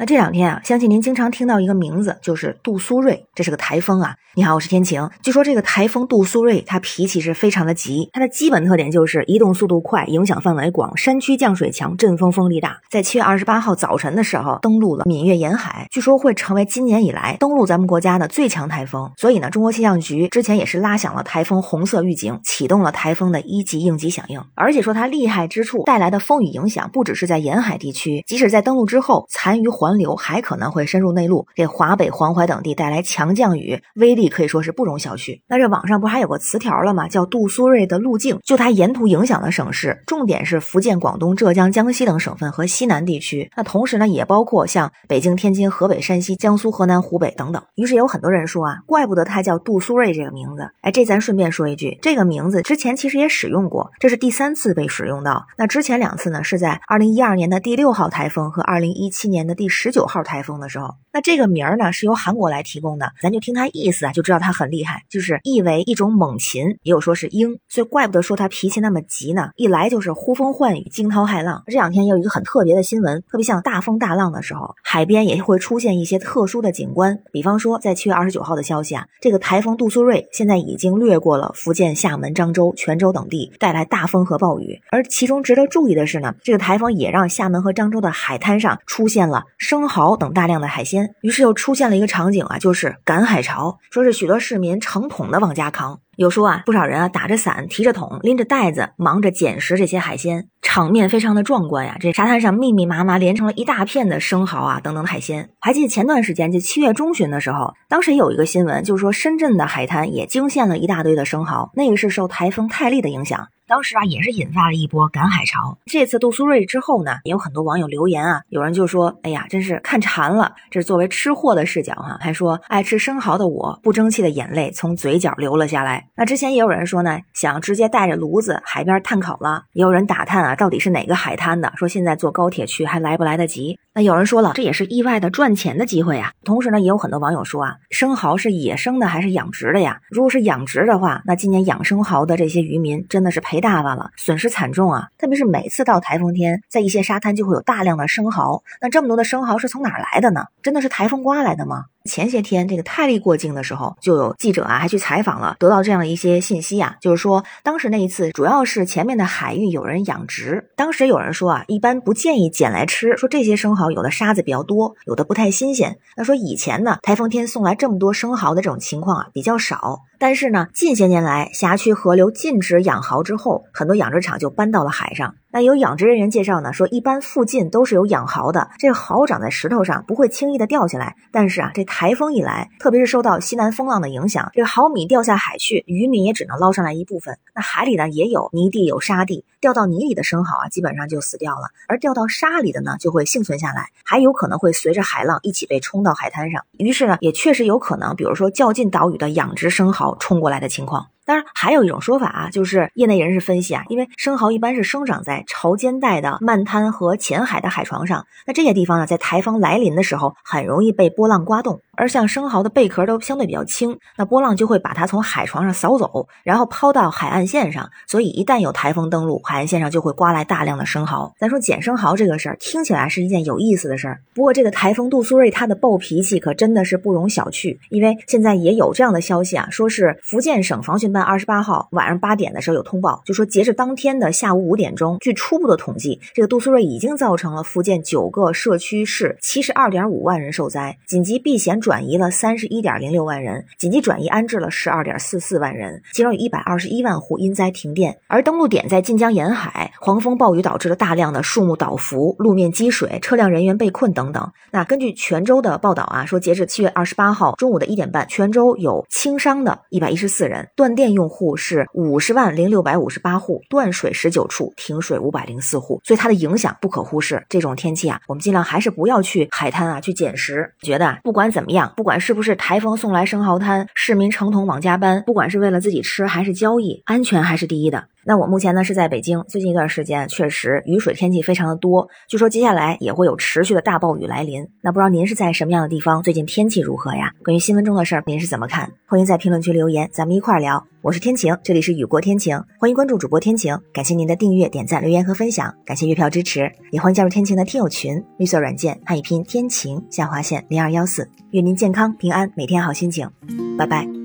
那这两天啊，相信您经常听到一个名字，就是杜苏芮，这是个台风啊。你好，我是天晴。据说这个台风杜苏芮，它脾气是非常的急，它的基本特点就是移动速度快，影响范围广，山区降水强，阵风风力大。在七月二十八号早晨的时候，登陆了闽粤沿海，据说会成为今年以来登陆咱们国家的最强台风。所以呢，中国气象局之前也是拉响了台风红色预警，启动了台风的一级应急响应。而且说它厉害之处，带来的风雨影响不只是在沿海地区，即使在登陆之后，残余环环流还可能会深入内陆，给华北、黄淮等地带来强降雨，威力可以说是不容小觑。那这网上不还有个词条了吗？叫杜苏芮的路径，就它沿途影响的省市，重点是福建、广东、浙江、江西等省份和西南地区。那同时呢，也包括像北京、天津、河北、山西、江苏、河南、湖北等等。于是有很多人说啊，怪不得它叫杜苏芮这个名字。哎，这咱顺便说一句，这个名字之前其实也使用过，这是第三次被使用到。那之前两次呢，是在二零一二年的第六号台风和二零一七年的第十十九号台风的时候。那这个名儿呢，是由韩国来提供的，咱就听它意思啊，就知道它很厉害，就是意为一种猛禽，也有说是鹰，所以怪不得说它脾气那么急呢，一来就是呼风唤雨、惊涛骇浪。这两天有一个很特别的新闻，特别像大风大浪的时候，海边也会出现一些特殊的景观，比方说在七月二十九号的消息啊，这个台风杜苏芮现在已经掠过了福建厦门、漳州、泉州等地，带来大风和暴雨。而其中值得注意的是呢，这个台风也让厦门和漳州的海滩上出现了生蚝等大量的海鲜。于是又出现了一个场景啊，就是赶海潮，说是许多市民成桶的往家扛。有说啊，不少人啊打着伞，提着桶，拎着袋子，忙着捡拾这些海鲜，场面非常的壮观呀。这沙滩上密密麻麻连成了一大片的生蚝啊等等海鲜。还记得前段时间，就七月中旬的时候，当时有一个新闻，就是说深圳的海滩也惊现了一大堆的生蚝，那个是受台风泰利的影响。当时啊，也是引发了一波赶海潮。这次杜苏芮之后呢，也有很多网友留言啊，有人就说：“哎呀，真是看馋了。”这是作为吃货的视角哈，还说爱吃生蚝的我，不争气的眼泪从嘴角流了下来。那之前也有人说呢，想直接带着炉子海边炭烤了。也有人打探啊，到底是哪个海滩的，说现在坐高铁去还来不来得及。有人说了，这也是意外的赚钱的机会呀。同时呢，也有很多网友说啊，生蚝是野生的还是养殖的呀？如果是养殖的话，那今年养生蚝的这些渔民真的是赔大发了，损失惨重啊！特别是每次到台风天，在一些沙滩就会有大量的生蚝。那这么多的生蚝是从哪来的呢？真的是台风刮来的吗？前些天这个泰利过境的时候，就有记者啊还去采访了，得到这样的一些信息啊，就是说当时那一次主要是前面的海域有人养殖，当时有人说啊，一般不建议捡来吃，说这些生蚝有的沙子比较多，有的不太新鲜。那说以前呢，台风天送来这么多生蚝的这种情况啊比较少，但是呢，近些年来辖区河流禁止养蚝之后，很多养殖场就搬到了海上。那有养殖人员介绍呢，说一般附近都是有养蚝的，这蚝长在石头上，不会轻易的掉下来。但是啊，这台风一来，特别是受到西南风浪的影响，这个蚝米掉下海去，渔民也只能捞上来一部分。那海里呢也有泥地有沙地，掉到泥里的生蚝啊，基本上就死掉了；而掉到沙里的呢，就会幸存下来，还有可能会随着海浪一起被冲到海滩上。于是呢，也确实有可能，比如说较近岛屿的养殖生蚝冲过来的情况。当然，还有一种说法啊，就是业内人士分析啊，因为生蚝一般是生长在潮间带的漫滩和浅海的海床上，那这些地方呢，在台风来临的时候，很容易被波浪刮动。而像生蚝的贝壳都相对比较轻，那波浪就会把它从海床上扫走，然后抛到海岸线上。所以一旦有台风登陆，海岸线上就会刮来大量的生蚝。咱说捡生蚝这个事儿，听起来是一件有意思的事儿。不过这个台风杜苏芮它的暴脾气可真的是不容小觑，因为现在也有这样的消息啊，说是福建省防汛办二十八号晚上八点的时候有通报，就说截至当天的下午五点钟，据初步的统计，这个杜苏芮已经造成了福建九个社区市七十二点五万人受灾，紧急避险转移了三十一点零六万人，紧急转移安置了十二点四四万人，其中有一百二十一万户因灾停电。而登陆点在晋江沿海，狂风暴雨导致了大量的树木倒伏、路面积水、车辆人员被困等等。那根据泉州的报道啊，说截至七月二十八号中午的一点半，泉州有轻伤的一百一十四人，断电电用户。是五十万零六百五十八户，断水十九处，停水五百零四户，所以它的影响不可忽视。这种天气啊，我们尽量还是不要去海滩啊去捡食。觉得啊不管怎么样，不管是不是台风送来生蚝摊，市民成桶往家搬，不管是为了自己吃还是交易，安全还是第一的。那我目前呢是在北京，最近一段时间确实雨水天气非常的多，据说接下来也会有持续的大暴雨来临。那不知道您是在什么样的地方？最近天气如何呀？关于新闻中的事儿，您是怎么看？欢迎在评论区留言，咱们一块儿聊。我是天晴，这里是雨过天晴，欢迎关注主播天晴，感谢您的订阅、点赞、留言和分享，感谢月票支持，也欢迎加入天晴的听友群，绿色软件汉语拼天晴下划线零二幺四，愿您健康平安，每天好心情，拜拜。